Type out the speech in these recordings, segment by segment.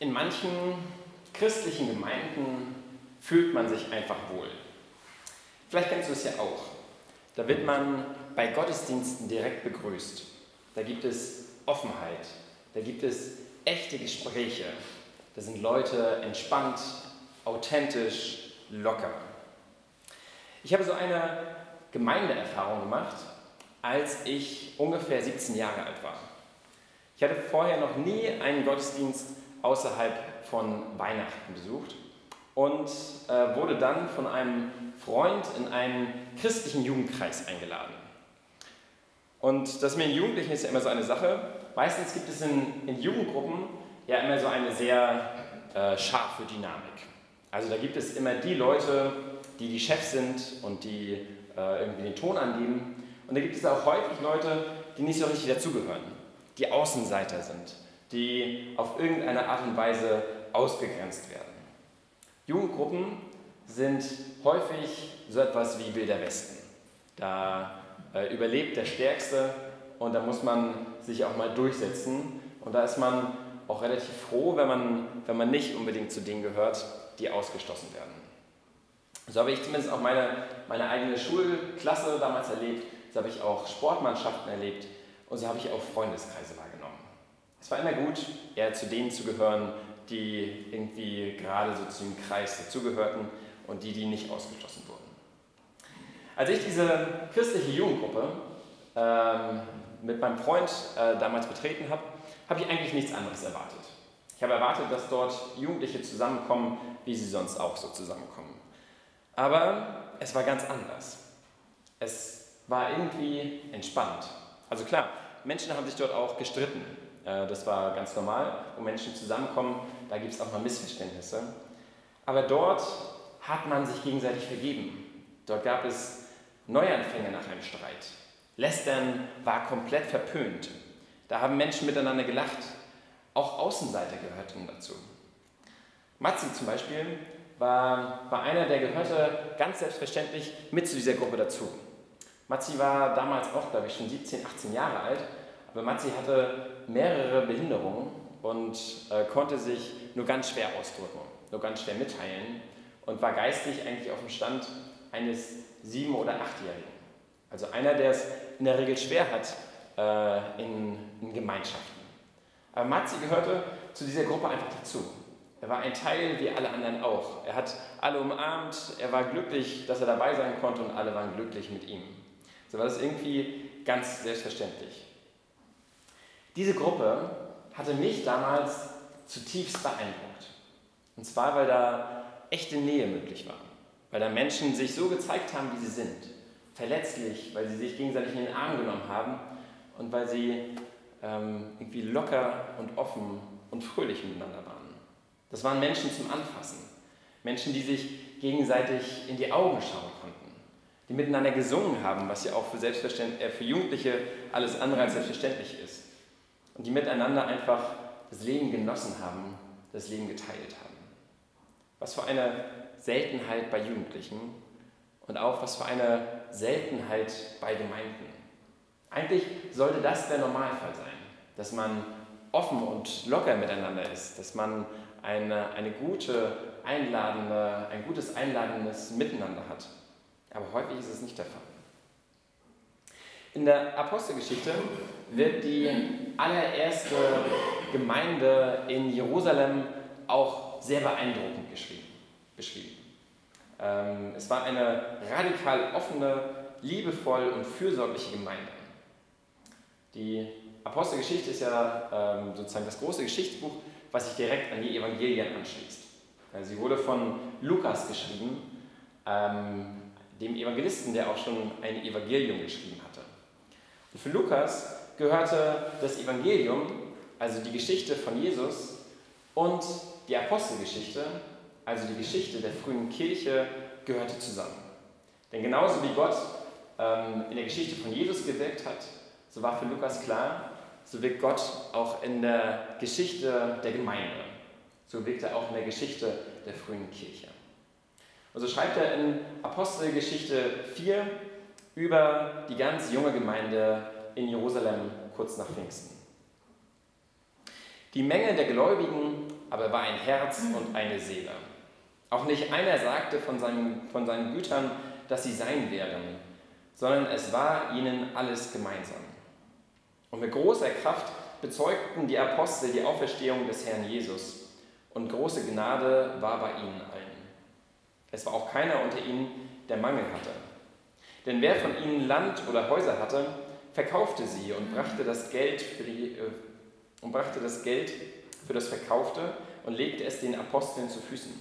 In manchen christlichen Gemeinden fühlt man sich einfach wohl. Vielleicht kennst du es ja auch. Da wird man bei Gottesdiensten direkt begrüßt. Da gibt es Offenheit. Da gibt es echte Gespräche. Da sind Leute entspannt, authentisch, locker. Ich habe so eine Gemeindeerfahrung gemacht, als ich ungefähr 17 Jahre alt war. Ich hatte vorher noch nie einen Gottesdienst außerhalb von Weihnachten besucht und äh, wurde dann von einem Freund in einen christlichen Jugendkreis eingeladen. Und das mit den Jugendlichen ist ja immer so eine Sache. Meistens gibt es in, in Jugendgruppen ja immer so eine sehr äh, scharfe Dynamik. Also da gibt es immer die Leute, die die Chefs sind und die äh, irgendwie den Ton angeben. Und da gibt es auch häufig Leute, die nicht so richtig dazugehören, die Außenseiter sind, die auf irgendeine Art und Weise ausgegrenzt werden. Jugendgruppen sind häufig so etwas wie Wilder Westen. Da äh, überlebt der Stärkste und da muss man sich auch mal durchsetzen. Und da ist man auch relativ froh, wenn man, wenn man nicht unbedingt zu denen gehört, die ausgeschlossen werden. So habe ich zumindest auch meine, meine eigene Schulklasse damals erlebt, so habe ich auch Sportmannschaften erlebt und so habe ich auch Freundeskreise wahrgenommen. Es war immer gut, eher zu denen zu gehören, die irgendwie gerade so zu dem Kreis dazugehörten und die, die nicht ausgeschlossen wurden. Als ich diese christliche Jugendgruppe ähm, mit meinem Freund äh, damals betreten habe, habe ich eigentlich nichts anderes erwartet. Ich habe erwartet, dass dort Jugendliche zusammenkommen, wie sie sonst auch so zusammenkommen. Aber es war ganz anders. Es war irgendwie entspannt. Also klar, Menschen haben sich dort auch gestritten. Äh, das war ganz normal, wo Menschen zusammenkommen, da gibt es auch mal Missverständnisse. Aber dort hat man sich gegenseitig vergeben. Dort gab es Neuanfänge nach einem Streit. Lästern war komplett verpönt. Da haben Menschen miteinander gelacht. Auch Außenseiter gehörten dazu. Matzi zum Beispiel war, war einer, der gehörte ganz selbstverständlich mit zu dieser Gruppe dazu. Matzi war damals auch, glaube ich, schon 17, 18 Jahre alt aber Matzi hatte mehrere Behinderungen und äh, konnte sich nur ganz schwer ausdrücken, nur ganz schwer mitteilen und war geistig eigentlich auf dem Stand eines sieben- oder achtjährigen. Also einer, der es in der Regel schwer hat äh, in, in Gemeinschaften. Aber Matzi gehörte zu dieser Gruppe einfach dazu. Er war ein Teil wie alle anderen auch. Er hat alle umarmt, er war glücklich, dass er dabei sein konnte und alle waren glücklich mit ihm. So war das irgendwie ganz selbstverständlich. Diese Gruppe hatte mich damals zutiefst beeindruckt. Und zwar, weil da echte Nähe möglich war. Weil da Menschen sich so gezeigt haben, wie sie sind. Verletzlich, weil sie sich gegenseitig in den Arm genommen haben und weil sie ähm, irgendwie locker und offen und fröhlich miteinander waren. Das waren Menschen zum Anfassen. Menschen, die sich gegenseitig in die Augen schauen konnten. Die miteinander gesungen haben, was ja auch für, äh, für Jugendliche alles andere als selbstverständlich ist und die miteinander einfach das Leben genossen haben, das Leben geteilt haben. Was für eine Seltenheit bei Jugendlichen und auch was für eine Seltenheit bei Gemeinden. Eigentlich sollte das der Normalfall sein, dass man offen und locker miteinander ist, dass man eine, eine gute, einladende, ein gutes einladendes Miteinander hat. Aber häufig ist es nicht der Fall. In der Apostelgeschichte wird die allererste Gemeinde in Jerusalem auch sehr beeindruckend beschrieben. Ähm, es war eine radikal offene, liebevoll und fürsorgliche Gemeinde. Die Apostelgeschichte ist ja ähm, sozusagen das große Geschichtsbuch, was sich direkt an die Evangelien anschließt. Sie wurde von Lukas geschrieben, ähm, dem Evangelisten, der auch schon ein Evangelium geschrieben hatte. Und für Lukas gehörte das Evangelium, also die Geschichte von Jesus und die Apostelgeschichte, also die Geschichte der frühen Kirche, gehörte zusammen. Denn genauso wie Gott ähm, in der Geschichte von Jesus gewirkt hat, so war für Lukas klar, so wirkt Gott auch in der Geschichte der Gemeinde. So wirkt er auch in der Geschichte der frühen Kirche. Und so schreibt er in Apostelgeschichte 4, über die ganz junge Gemeinde in Jerusalem kurz nach Pfingsten. Die Menge der Gläubigen aber er war ein Herz und eine Seele. Auch nicht einer sagte von seinen, von seinen Gütern, dass sie sein wären, sondern es war ihnen alles gemeinsam. Und mit großer Kraft bezeugten die Apostel die Auferstehung des Herrn Jesus. Und große Gnade war bei ihnen allen. Es war auch keiner unter ihnen, der Mangel hatte. Denn wer von ihnen Land oder Häuser hatte, verkaufte sie und brachte das Geld für, die, äh, und brachte das, Geld für das Verkaufte und legte es den Aposteln zu Füßen.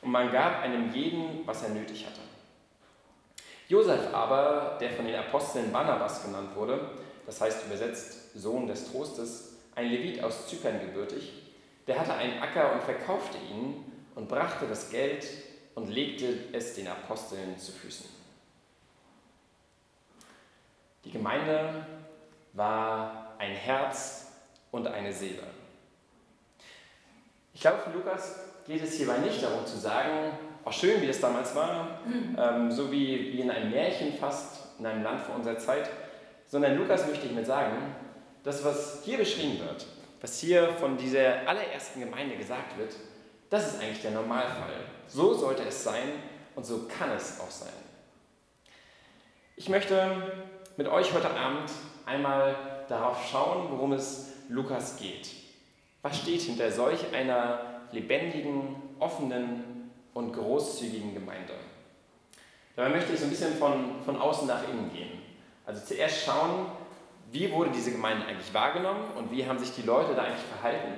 Und man gab einem jeden, was er nötig hatte. Josef aber, der von den Aposteln Barnabas genannt wurde, das heißt übersetzt Sohn des Trostes, ein Levit aus Zypern gebürtig, der hatte einen Acker und verkaufte ihn und brachte das Geld und legte es den Aposteln zu Füßen. Die Gemeinde war ein Herz und eine Seele. Ich glaube, für Lukas geht es hierbei nicht darum zu sagen, auch schön, wie es damals war, ähm, so wie, wie in einem Märchen fast, in einem Land vor unserer Zeit, sondern Lukas möchte ich mit sagen, das, was hier beschrieben wird, was hier von dieser allerersten Gemeinde gesagt wird, das ist eigentlich der Normalfall. So sollte es sein und so kann es auch sein. Ich möchte mit euch heute Abend einmal darauf schauen, worum es Lukas geht. Was steht hinter solch einer lebendigen, offenen und großzügigen Gemeinde? Dabei möchte ich so ein bisschen von, von außen nach innen gehen. Also zuerst schauen, wie wurde diese Gemeinde eigentlich wahrgenommen und wie haben sich die Leute da eigentlich verhalten.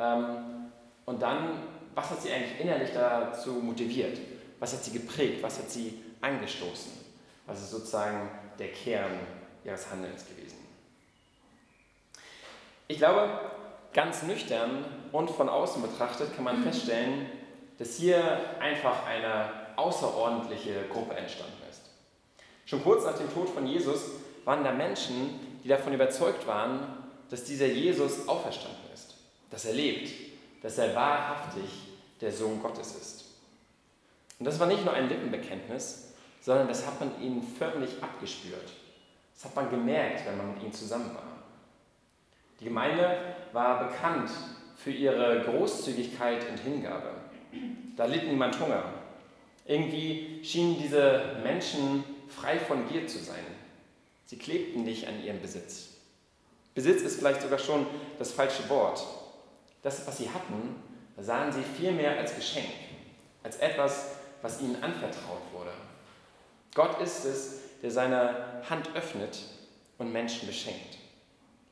Ähm, und dann, was hat sie eigentlich innerlich dazu motiviert? Was hat sie geprägt? Was hat sie angestoßen? Ist sozusagen der Kern ihres Handelns gewesen? Ich glaube, ganz nüchtern und von außen betrachtet kann man feststellen, dass hier einfach eine außerordentliche Gruppe entstanden ist. Schon kurz nach dem Tod von Jesus waren da Menschen, die davon überzeugt waren, dass dieser Jesus auferstanden ist, dass er lebt, dass er wahrhaftig der Sohn Gottes ist. Und das war nicht nur ein Lippenbekenntnis, sondern das hat man ihnen förmlich abgespürt. Das hat man gemerkt, wenn man mit ihnen zusammen war. Die Gemeinde war bekannt für ihre Großzügigkeit und Hingabe. Da litt niemand Hunger. Irgendwie schienen diese Menschen frei von Gier zu sein. Sie klebten nicht an ihrem Besitz. Besitz ist vielleicht sogar schon das falsche Wort. Das, was sie hatten, sahen sie vielmehr als Geschenk, als etwas, was ihnen anvertraut wurde. Gott ist es, der seine Hand öffnet und Menschen beschenkt.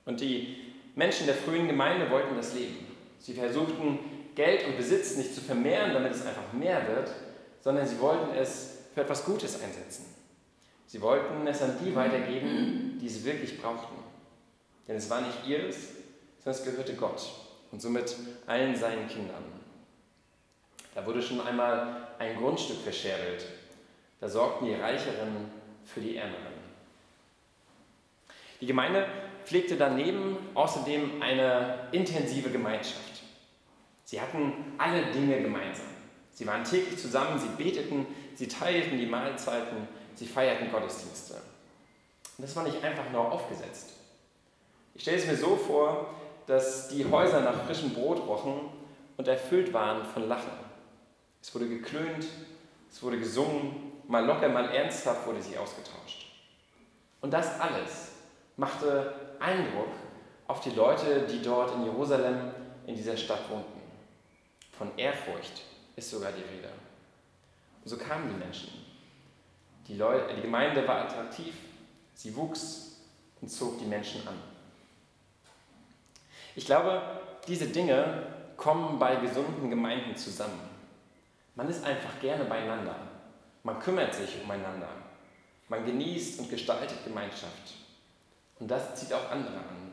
Und die Menschen der frühen Gemeinde wollten das Leben. Sie versuchten, Geld und Besitz nicht zu vermehren, damit es einfach mehr wird, sondern sie wollten es für etwas Gutes einsetzen. Sie wollten es an die weitergeben, die es wirklich brauchten. Denn es war nicht ihres, sondern es gehörte Gott und somit allen seinen Kindern. Da wurde schon einmal ein Grundstück verscherbelt. Da sorgten die Reicheren für die Ärmeren. Die Gemeinde pflegte daneben außerdem eine intensive Gemeinschaft. Sie hatten alle Dinge gemeinsam. Sie waren täglich zusammen, sie beteten, sie teilten die Mahlzeiten, sie feierten Gottesdienste. Und das war nicht einfach nur aufgesetzt. Ich stelle es mir so vor, dass die Häuser nach frischem Brot rochen und erfüllt waren von Lachen. Es wurde geklönt, es wurde gesungen, mal locker, mal ernsthaft wurde sie ausgetauscht. Und das alles machte Eindruck auf die Leute, die dort in Jerusalem, in dieser Stadt wohnten. Von Ehrfurcht ist sogar die Rede. Und so kamen die Menschen. Die, Leute, die Gemeinde war attraktiv, sie wuchs und zog die Menschen an. Ich glaube, diese Dinge kommen bei gesunden Gemeinden zusammen. Man ist einfach gerne beieinander. Man kümmert sich umeinander. Man genießt und gestaltet Gemeinschaft. Und das zieht auch andere an.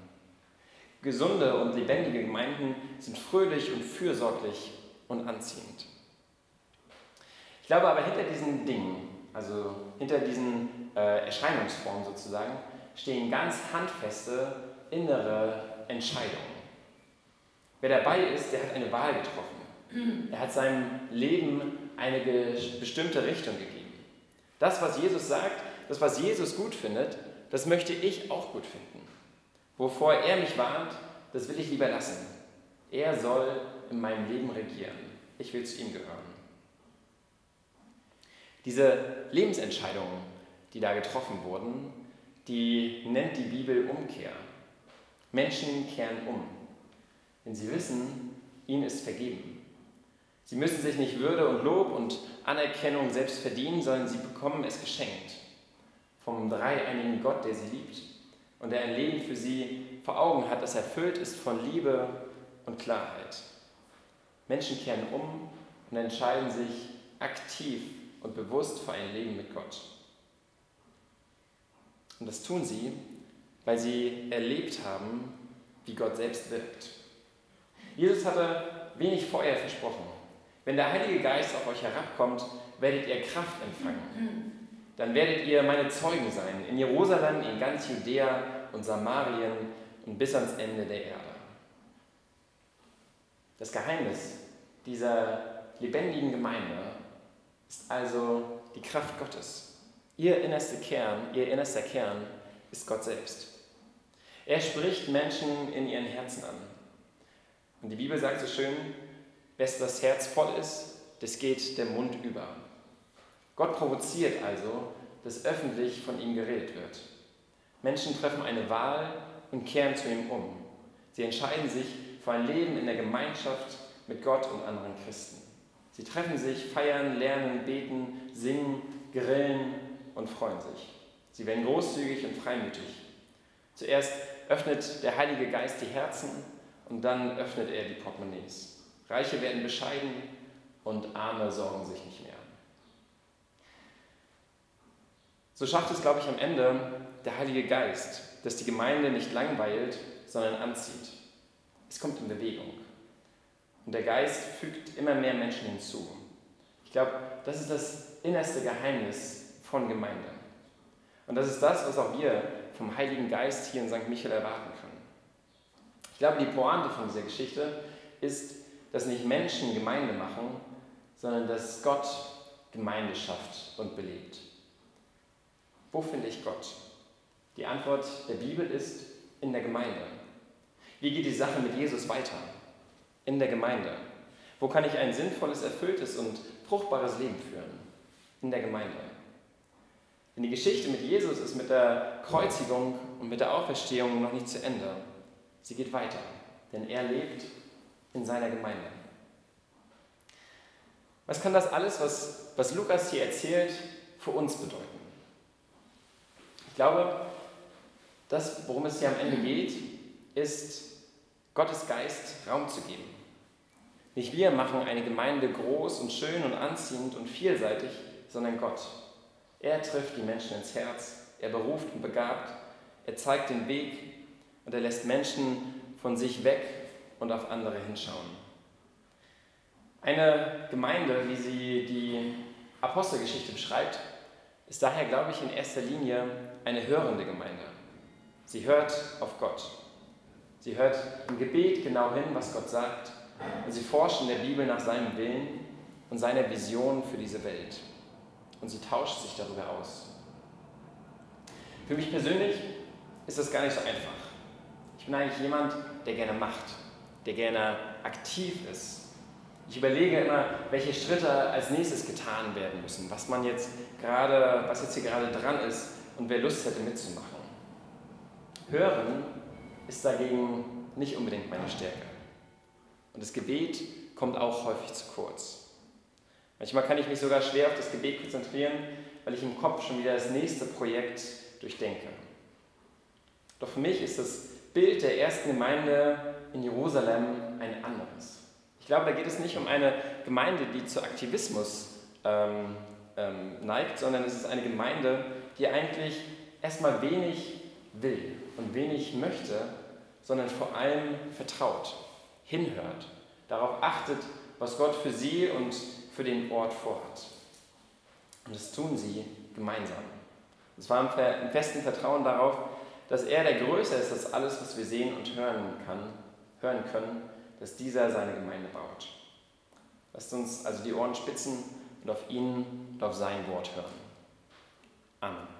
Gesunde und lebendige Gemeinden sind fröhlich und fürsorglich und anziehend. Ich glaube aber hinter diesen Dingen, also hinter diesen äh, Erscheinungsformen sozusagen, stehen ganz handfeste innere Entscheidungen. Wer dabei ist, der hat eine Wahl getroffen. Er hat seinem Leben eine bestimmte Richtung gegeben. Das, was Jesus sagt, das, was Jesus gut findet, das möchte ich auch gut finden. Wovor er mich warnt, das will ich lieber lassen. Er soll in meinem Leben regieren. Ich will zu ihm gehören. Diese Lebensentscheidungen, die da getroffen wurden, die nennt die Bibel Umkehr. Menschen kehren um, wenn sie wissen, ihnen ist vergeben. Sie müssen sich nicht Würde und Lob und Anerkennung selbst verdienen, sondern sie bekommen es geschenkt vom dreieinigen Gott, der sie liebt und der ein Leben für sie vor Augen hat, das erfüllt ist von Liebe und Klarheit. Menschen kehren um und entscheiden sich aktiv und bewusst für ein Leben mit Gott. Und das tun sie, weil sie erlebt haben, wie Gott selbst wirkt. Jesus hatte wenig vorher versprochen. Wenn der Heilige Geist auf euch herabkommt, werdet ihr Kraft empfangen. Dann werdet ihr meine Zeugen sein, in Jerusalem, in ganz Judäa und Samarien und bis ans Ende der Erde. Das Geheimnis dieser lebendigen Gemeinde ist also die Kraft Gottes. Ihr innerster Kern, ihr innerster Kern ist Gott selbst. Er spricht Menschen in ihren Herzen an. Und die Bibel sagt so schön, wes das Herz voll ist, das geht der Mund über. Gott provoziert also, dass öffentlich von ihm geredet wird. Menschen treffen eine Wahl und kehren zu ihm um. Sie entscheiden sich für ein Leben in der Gemeinschaft mit Gott und anderen Christen. Sie treffen sich, feiern, lernen, beten, singen, grillen und freuen sich. Sie werden großzügig und freimütig. Zuerst öffnet der Heilige Geist die Herzen und dann öffnet er die Portemonnaies. Reiche werden bescheiden und Arme sorgen sich nicht mehr. So schafft es, glaube ich, am Ende der Heilige Geist, dass die Gemeinde nicht langweilt, sondern anzieht. Es kommt in Bewegung. Und der Geist fügt immer mehr Menschen hinzu. Ich glaube, das ist das innerste Geheimnis von Gemeinde. Und das ist das, was auch wir vom Heiligen Geist hier in St. Michael erwarten können. Ich glaube, die Pointe von dieser Geschichte ist, dass nicht Menschen Gemeinde machen, sondern dass Gott Gemeinde schafft und belebt. Wo finde ich Gott? Die Antwort der Bibel ist in der Gemeinde. Wie geht die Sache mit Jesus weiter? In der Gemeinde. Wo kann ich ein sinnvolles, erfülltes und fruchtbares Leben führen? In der Gemeinde. Denn die Geschichte mit Jesus ist mit der Kreuzigung und mit der Auferstehung noch nicht zu Ende. Sie geht weiter, denn er lebt in seiner Gemeinde. Was kann das alles, was, was Lukas hier erzählt, für uns bedeuten? Ich glaube, das, worum es hier am Ende geht, ist, Gottes Geist Raum zu geben. Nicht wir machen eine Gemeinde groß und schön und anziehend und vielseitig, sondern Gott. Er trifft die Menschen ins Herz, er beruft und begabt, er zeigt den Weg und er lässt Menschen von sich weg und auf andere hinschauen. Eine Gemeinde, wie sie die Apostelgeschichte beschreibt, ist daher, glaube ich, in erster Linie eine hörende Gemeinde. Sie hört auf Gott. Sie hört im Gebet genau hin, was Gott sagt. Und sie forscht in der Bibel nach seinem Willen und seiner Vision für diese Welt. Und sie tauscht sich darüber aus. Für mich persönlich ist das gar nicht so einfach. Ich bin eigentlich jemand, der gerne macht, der gerne aktiv ist. Ich überlege immer, welche Schritte als nächstes getan werden müssen, was man jetzt gerade, was jetzt hier gerade dran ist und wer Lust hätte mitzumachen. Hören ist dagegen nicht unbedingt meine Stärke. Und das Gebet kommt auch häufig zu kurz. Manchmal kann ich mich sogar schwer auf das Gebet konzentrieren, weil ich im Kopf schon wieder das nächste Projekt durchdenke. Doch für mich ist das Bild der ersten Gemeinde in Jerusalem ein anderes. Ich glaube, da geht es nicht um eine Gemeinde, die zu Aktivismus ähm, ähm, neigt, sondern es ist eine Gemeinde, die eigentlich erstmal wenig will und wenig möchte, sondern vor allem vertraut, hinhört, darauf achtet, was Gott für sie und für den Ort vorhat. Und das tun sie gemeinsam. Es war im festen Vertrauen darauf, dass er der größer ist als alles, was wir sehen und hören, kann, hören können, dass dieser seine Gemeinde baut. Lasst uns also die Ohren spitzen und auf ihn und auf sein Wort hören. Amen.